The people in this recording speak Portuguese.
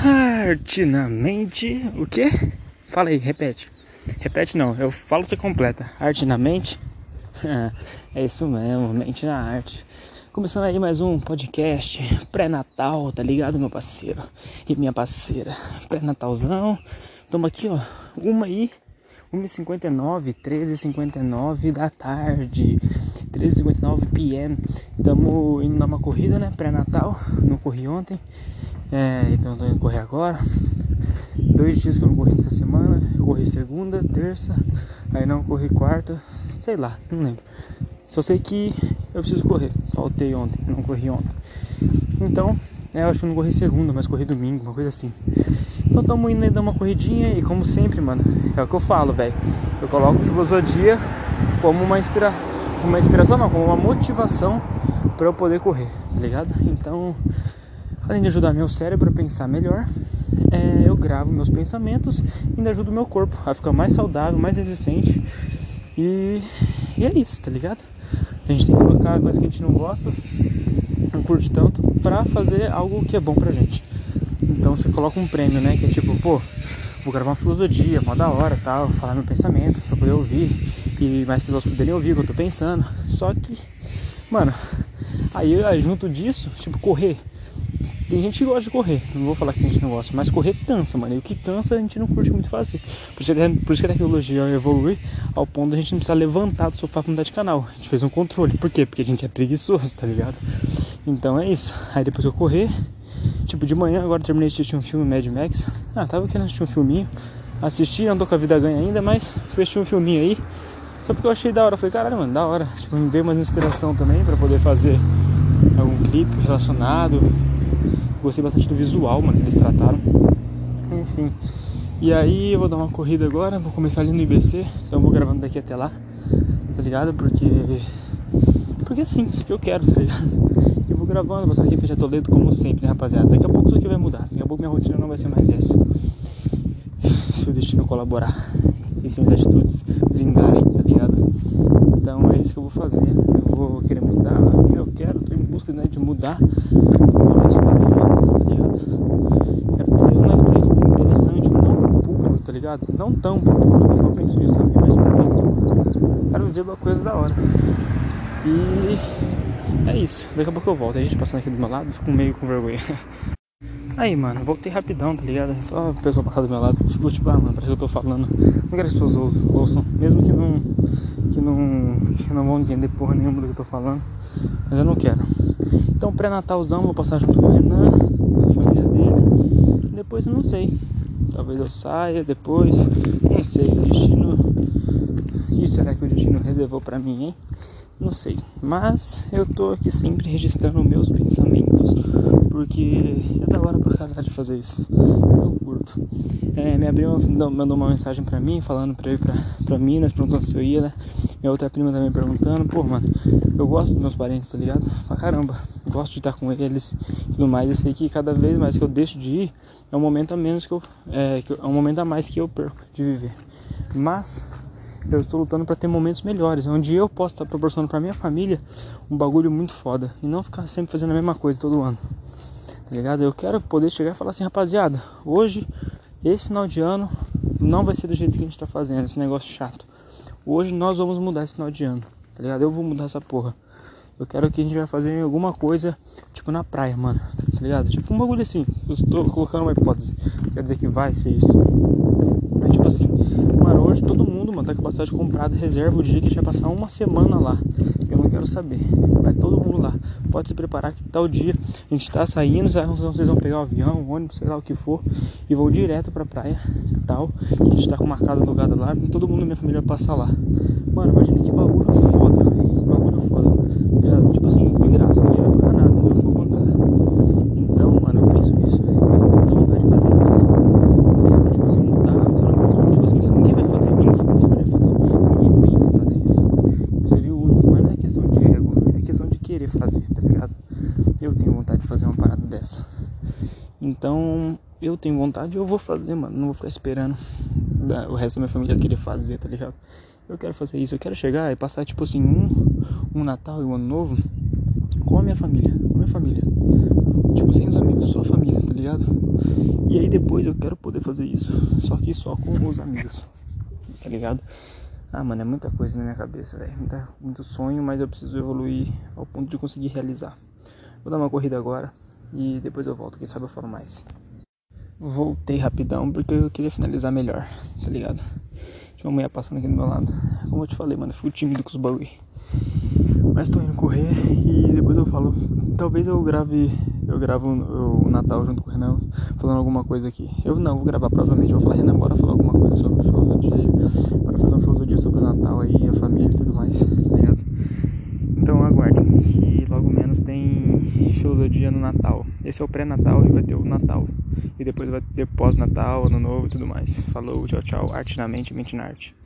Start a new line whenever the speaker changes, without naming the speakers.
Artinamente. O quê? Fala aí, repete. Repete não, eu falo você completa. Arte na mente. é isso mesmo, mente na arte. Começando aí mais um podcast pré-natal, tá ligado, meu parceiro? E minha parceira. Pré-natalzão. Tamo aqui, ó. Uma aí. 1h59, 13h59 da tarde. 13h59 PM. Tamo indo dar uma corrida, né? Pré-natal. Não corri ontem. É, então tô indo correr agora. Dois dias que eu não corri nessa semana. Eu corri segunda, terça, aí não corri quarta, sei lá, não lembro. Só sei que eu preciso correr. Faltei ontem, não corri ontem. Então, é, eu acho que não corri segunda, mas corri domingo, uma coisa assim. Então tamo indo aí dar uma corridinha e como sempre, mano, é o que eu falo, velho. Eu coloco filosofia como uma inspiração, uma inspiração não, como uma motivação para eu poder correr, tá ligado? Então, Além de ajudar meu cérebro a pensar melhor, é, eu gravo meus pensamentos e ainda ajudo meu corpo a ficar mais saudável, mais resistente. E, e é isso, tá ligado? A gente tem que colocar a coisa que a gente não gosta, não curte tanto, pra fazer algo que é bom pra gente. Então você coloca um prêmio, né? Que é tipo, pô, vou gravar uma filosofia, mó da hora tal, falar meu pensamento pra poder ouvir e mais pessoas poderem ouvir o que eu tô pensando. Só que, mano, aí junto disso, tipo, correr tem gente que gosta de correr, não vou falar que a gente não gosta, mas correr cansa, mano. E o que cansa a gente não curte muito fazer. Por isso, que, por que a tecnologia evolui ao ponto de a gente não precisar levantar do sofá pra mudar de canal. A gente fez um controle. Por quê? Porque a gente é preguiçoso, tá ligado? Então é isso. Aí depois eu correr, tipo de manhã, agora terminei de assistir um filme Mad Max. Ah, tava querendo assistir um filminho. Assisti, não tô com a vida ganha ainda, mas assistir um filminho aí. Só porque eu achei da hora. Falei, caralho, mano, da hora. Tipo, me veio mais inspiração também pra poder fazer algum clipe relacionado Gostei bastante do visual, mano, que eles trataram. Enfim. E aí eu vou dar uma corrida agora, vou começar ali no IBC, então vou gravando daqui até lá, tá ligado? Porque. Porque sim, porque eu quero, tá ligado? Eu vou gravando, vou sair aqui em Toledo como sempre, né, rapaziada? Daqui a pouco tudo aqui vai mudar, daqui a pouco minha rotina não vai ser mais essa. Se o destino colaborar e se minhas atitudes vingarem, tá ligado? Então é isso que eu vou fazer. Eu vou querer mudar, eu quero, tô em busca né, de mudar o lifestyle, tá ligado? Quero ter um lifestyle interessante, não pro público, tá ligado? Não tão pro público, eu penso nisso também, mas pra mim. Quero ver uma coisa da hora. E é isso. Daqui a pouco eu volto. A gente passando aqui do meu lado, fico meio com vergonha. Aí, mano, voltei rapidão, tá ligado? Só a pessoa passar do meu lado, ficou tipo, ah, mano, parece que eu tô falando. Não quero que as pessoas ouçam, mesmo que não, que não, que não vão entender porra nenhuma do que eu tô falando, mas eu não quero. Então, pré-natalzão, vou passar junto com o Renan, com a família dele. Depois eu não sei. Talvez eu saia depois, não sei, o destino. O que será que o destino reservou pra mim, hein? Não sei, mas eu tô aqui sempre registrando meus pensamentos, porque é da hora pra caralho de fazer isso. Eu curto. É, minha prima mandou uma mensagem pra mim, falando pra ir pra, pra Minas, perguntando se eu ia, né? Minha outra prima também perguntando, pô, mano, eu gosto dos meus parentes, tá ligado? Pra caramba, gosto de estar com eles e tudo mais. Eu sei que cada vez mais que eu deixo de ir, é um momento a menos que eu. É, é um momento a mais que eu perco de viver. Mas eu estou lutando para ter momentos melhores, onde eu posso estar proporcionando para minha família um bagulho muito foda e não ficar sempre fazendo a mesma coisa todo ano. Tá ligado? Eu quero poder chegar e falar assim, rapaziada, hoje, esse final de ano, não vai ser do jeito que a gente tá fazendo, esse negócio chato. Hoje nós vamos mudar esse final de ano, tá ligado? Eu vou mudar essa porra. Eu quero que a gente vai fazer alguma coisa, tipo na praia, mano, tá ligado? Tipo um bagulho assim. Eu estou colocando uma hipótese. Quer dizer que vai ser isso. É tipo assim, mano, hoje todo mundo, mano, tá com capacidade comprada, reserva o dia que a gente vai passar uma semana lá. Eu quero saber. Vai todo mundo lá. Pode se preparar que tal dia a gente tá saindo, vocês vão pegar o avião, o ônibus, sei lá o que for, e vão direto pra praia tal. Que a gente tá com uma casa alugada lá e todo mundo da minha família vai passar lá. Mano, imagina que bagulho foda, velho. Que bagulho foda. É, tipo assim, de graça, ninguém vai pagar nada, eu vou bancar. Então, mano, eu penso nisso, velho. Mas eu tenho muita vontade de fazer isso. Tá ligado? Tipo assim, mudar, pelo menos, tipo assim, se ninguém vai fazer, ninguém vai fazer. Ninguém pensa em fazer isso. Eu seria o único, mas não é questão de ego, é questão de querer fazer, tá ligado? Eu tenho vontade de fazer uma parada dessa. Então, eu tenho vontade, eu vou fazer, mano. Não vou ficar esperando o resto da minha família querer fazer, tá ligado? Eu quero fazer isso, eu quero chegar e passar, tipo assim, um, um Natal e um Ano Novo com a minha família, com a minha família. Tipo, sem os amigos, só a família, tá ligado? E aí depois eu quero poder fazer isso, só que só com os amigos, tá ligado? Ah, mano, é muita coisa na minha cabeça, velho. Muito sonho, mas eu preciso evoluir ao ponto de conseguir realizar. Vou dar uma corrida agora e depois eu volto, quem sabe eu falo mais. Voltei rapidão porque eu queria finalizar melhor, tá ligado? Tinha uma mulher passando aqui do meu lado. Como eu te falei, mano, eu fico tímido com os bagulho. Mas tô indo correr e depois eu falo. Talvez eu grave. Eu gravo o, Natal junto com o Renan falando alguma coisa aqui. Eu não vou gravar provavelmente, vou falar, Renan, bora falar alguma coisa sobre filosofia. Bora fazer uma filosofia sobre o Natal aí, a família e tudo mais, tá ligado? Tem filosofia no Natal. Esse é o pré-natal e vai ter o Natal. E depois vai ter pós-natal, ano novo e tudo mais. Falou, tchau, tchau. Arte na mente, mente na arte.